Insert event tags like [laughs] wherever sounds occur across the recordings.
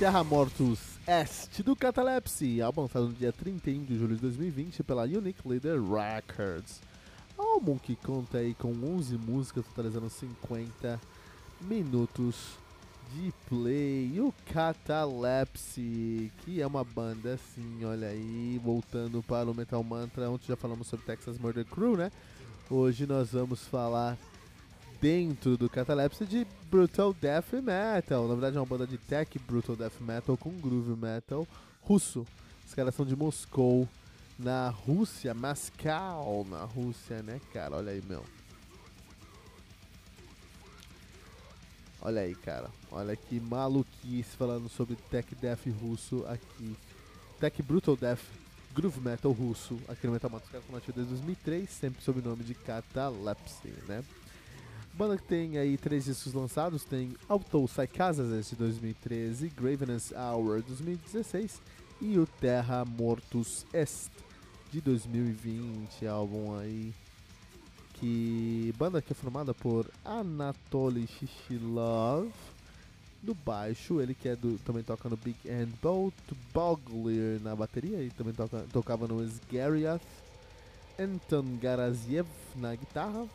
Terra Mortus Est do Catalepsy, álbum lançado no dia 31 de julho de 2020 pela Unique Leader Records. Álbum que conta aí com 11 músicas, totalizando 50 minutos de play. O Catalepsy, que é uma banda assim, olha aí, voltando para o Metal Mantra, onde já falamos sobre Texas Murder Crew, né? Hoje nós vamos falar dentro do Catalepsy de Brutal Death Metal. Na verdade é uma banda de tech Brutal Death Metal com groove metal russo. Os caras são de Moscou, na Rússia, Moscou, na Rússia, né, cara? Olha aí, meu. Olha aí, cara. Olha que maluquice falando sobre tech death russo aqui. Tech Brutal Death Groove Metal russo aqui no Metal Matos. Estão nativos desde 2003, sempre sob o nome de Catalepsy, né? Banda que tem aí três discos lançados, tem Auto Psychazes de 2013, Graveness Hour de 2016 e o Terra Mortus Est de 2020, álbum aí que banda que é formada por Anatoly Shishilov no baixo, ele que é do, também toca no Big End Bolt, Bogler na bateria e também toca, tocava no Sgariath, Anton Garaziev na guitarra,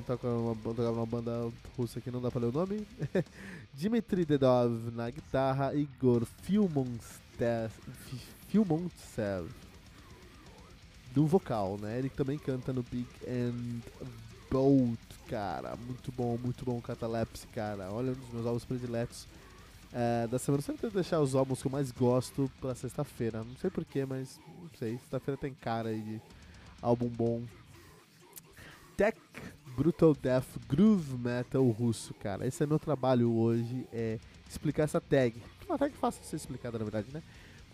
que tocava uma, tocava uma banda russa que não dá pra ler o nome, [laughs] Dmitry Dedov na guitarra, Igor Filmontsev do vocal, né? Ele também canta no Big End Boat, cara. Muito bom, muito bom Catalepsy, cara. Olha um dos meus álbuns prediletos é, da semana. Eu sempre tento deixar os álbuns que eu mais gosto pra sexta-feira. Não sei porquê, mas não sei. Sexta-feira tem cara aí de álbum bom. Brutal Death Groove Metal russo, cara. Esse é meu trabalho hoje, é explicar essa tag. Uma tag fácil de ser explicada, na verdade, né?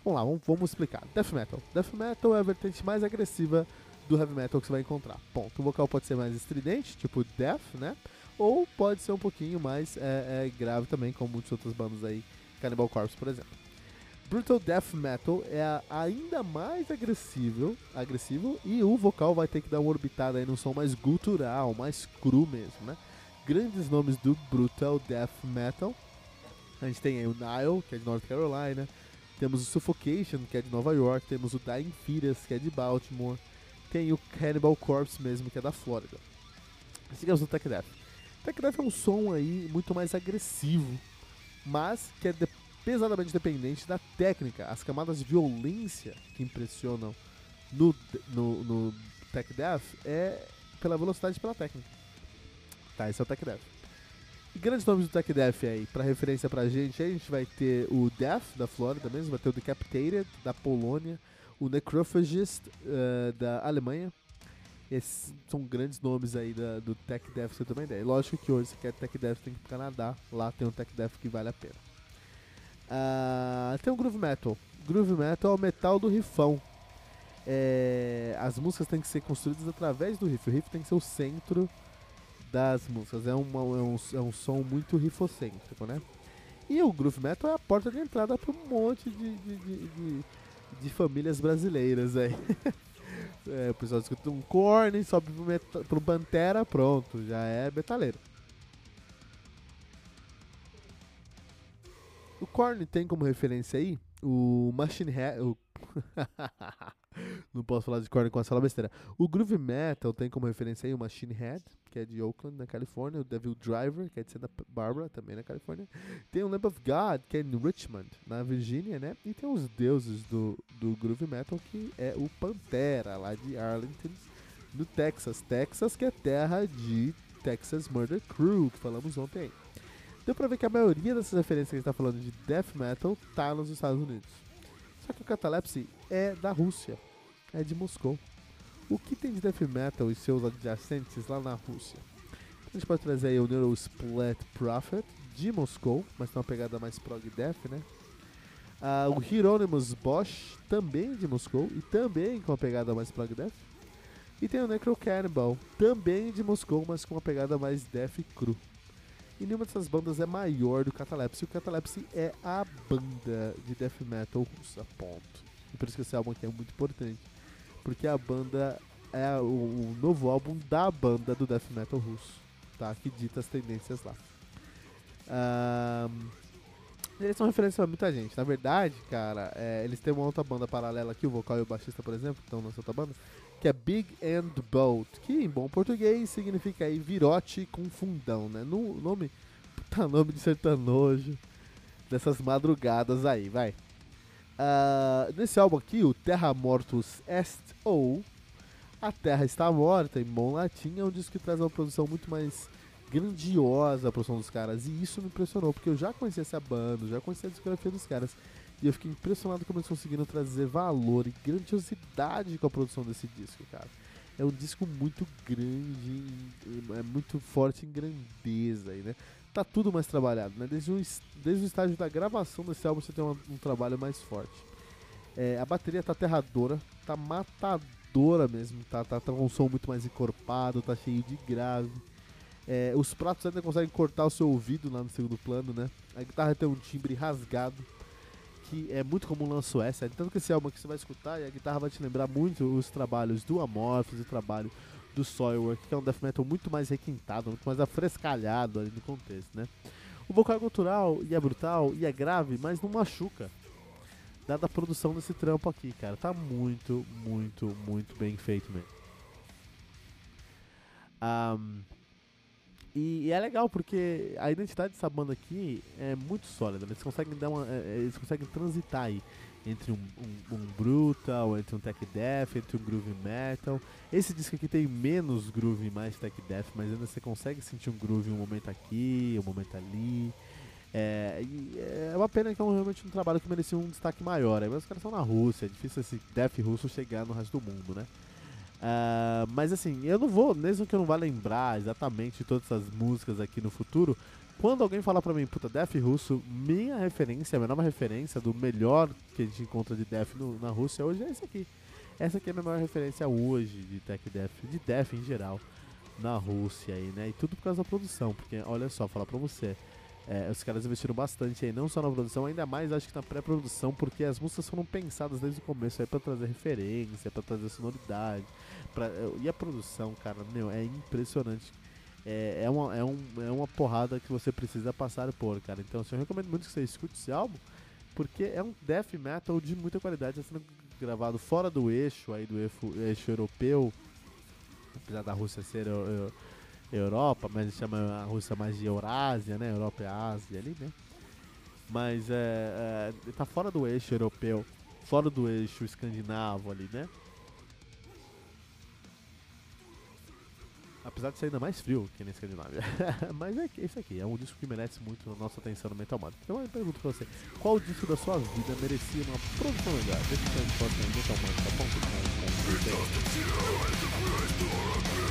Vamos lá, vamos, vamos, explicar. Death Metal. Death Metal é a vertente mais agressiva do Heavy Metal que você vai encontrar. Ponto. O vocal pode ser mais estridente, tipo Death, né? Ou pode ser um pouquinho mais é, é, grave também, como muitas outras bandas aí, Cannibal Corpse, por exemplo. Brutal Death Metal é ainda mais agressivo, agressivo e o vocal vai ter que dar uma orbitada aí num som mais gutural, mais cru mesmo, né? Grandes nomes do Brutal Death Metal. A gente tem aí o Nile, que é de North Carolina, temos o Suffocation, que é de Nova York, temos o Dying Fetus, que é de Baltimore, tem o Cannibal Corpse mesmo, que é da Flórida. Sigamos no Tech Death. Tech Death é um som aí muito mais agressivo, mas que é de pesadamente dependente da técnica. As camadas de violência que impressionam no, no, no Tech Death é pela velocidade e pela técnica. Tá, esse é o Tech Death. E grandes nomes do Tech Death aí, pra referência pra gente, a gente vai ter o Death, da Flórida mesmo, vai ter o Decapitated, da Polônia, o Necrophagist, uh, da Alemanha. Esses são grandes nomes aí da, do Tech Death, você uma ideia. Lógico que hoje, se quer Tech Death, tem que ir pro Canadá, lá tem um Tech Death que vale a pena. Uh, tem o Groove Metal. Groove Metal é o metal do rifão. É, as músicas têm que ser construídas através do riff. O riff tem que ser o centro das músicas. É, uma, é, um, é um som muito rifocêntrico, né? E o Groove Metal é a porta de entrada para um monte de, de, de, de, de famílias brasileiras aí. [laughs] é, o pessoal escuta um corne, sobe pro, meta, pro Pantera, pronto, já é metaleiro. Korn tem como referência aí o Machine Head. O [laughs] Não posso falar de Korn com essa besteira. O Groove Metal tem como referência aí o Machine Head, que é de Oakland, na Califórnia. O Devil Driver, que é de Santa Barbara, também na Califórnia. Tem o Lamp of God, que é em Richmond, na Virgínia, né? E tem os deuses do, do Groove Metal, que é o Pantera, lá de Arlington, no Texas. Texas, que é terra de Texas Murder Crew, que falamos ontem aí. Deu pra ver que a maioria dessas referências que a gente tá falando de death metal tá nos Estados Unidos. Só que o Catalepsy é da Rússia, é de Moscou. O que tem de death metal e seus adjacentes lá na Rússia? A gente pode trazer aí o Neurosplit Prophet de Moscou, mas tem uma pegada mais prog death, né? Uh, o Hieronymus Bosch, também de Moscou, e também com uma pegada mais prog death. E tem o Necro Cannibal, também de Moscou, mas com uma pegada mais death cru. E nenhuma dessas bandas é maior do Catalepsy. O Catalepsy é a banda de death metal russa, ponto. E por isso que esse álbum aqui é muito importante. Porque a banda é o, o novo álbum da banda do death metal russo, tá? Que dita as tendências lá. Um, eles são referência pra muita gente. Na verdade, cara, é, eles têm uma outra banda paralela aqui, o vocal e o baixista, por exemplo, que estão nessa outra banda, que é Big and Boat, que em bom português significa aí virote com fundão, né? No nome, puta nome de sertanojo dessas madrugadas aí, vai. Uh, nesse álbum aqui, o Terra Mortus Est ou A Terra Está Morta, em bom latim, é um disco que traz uma produção muito mais grandiosa a produção dos caras. E isso me impressionou, porque eu já conhecia essa banda, já conhecia a discografia dos caras. E eu fiquei impressionado como eles conseguiram trazer valor e grandiosidade com a produção desse disco, cara. É um disco muito grande, é muito forte em grandeza aí, né? Tá tudo mais trabalhado, né? Desde o, desde o estágio da gravação desse álbum você tem um, um trabalho mais forte. É, a bateria tá aterradora, tá matadora mesmo, tá, tá, tá com um som muito mais encorpado, tá cheio de grave. É, os pratos ainda conseguem cortar o seu ouvido lá no segundo plano, né? A guitarra tem um timbre rasgado, que é muito comum no Suécia. Tanto que esse álbum que você vai escutar e a guitarra vai te lembrar muito os trabalhos do Amorphis, o trabalho do Soilwork, que é um death metal muito mais requintado, muito mais afrescalhado ali no contexto, né? O vocal é cultural e é brutal e é grave, mas não machuca. Dada a produção desse trampo aqui, cara. Tá muito, muito, muito bem feito mesmo. Um, e, e, é legal porque a identidade dessa banda aqui é muito sólida. Né? Eles conseguem dar uma, é, é, eles conseguem transitar aí entre um, um, um, brutal, entre um tech death, entre um groove metal. Esse disco aqui tem menos groove e mais tech death, mas ainda você consegue sentir um groove um momento aqui, um momento ali. É, é uma pena que é um, realmente um trabalho que merecia um destaque maior. Aí, mas os caras estão na Rússia, é difícil esse death russo chegar no resto do mundo, né? Uh, mas assim, eu não vou, mesmo que eu não vá lembrar exatamente todas essas músicas aqui no futuro, quando alguém falar pra mim, puta, Def russo, minha referência, a minha nova referência do melhor que a gente encontra de Def no, na Rússia hoje é esse aqui. Essa aqui é a minha maior referência hoje de Tech Def, de Def em geral, na Rússia aí, né? E tudo por causa da produção, porque olha só, falar pra você. É, os caras investiram bastante aí, não só na produção, ainda mais acho que na pré-produção, porque as músicas foram pensadas desde o começo aí pra trazer referência, pra trazer sonoridade. Pra, e a produção, cara, meu, é impressionante. É, é, uma, é, um, é uma porrada que você precisa passar por, cara. Então, assim, eu recomendo muito que você escute esse álbum, porque é um death metal de muita qualidade, está sendo gravado fora do eixo aí do eixo, eixo europeu, apesar da Rússia ser eu, eu, Europa, mas chama a Rússia mais de Eurásia, né? Europa e Ásia ali, né? Mas é, é, tá fora do eixo europeu, fora do eixo escandinavo ali, né? Apesar de ser ainda mais frio que na Escandinávia. Mas é isso aqui, é um disco que merece muito a nossa atenção no Metal Mantra. Então eu pergunto pra você, qual disco da sua vida merecia uma produção melhor? Deixa eu resposta em metalmantra.com.br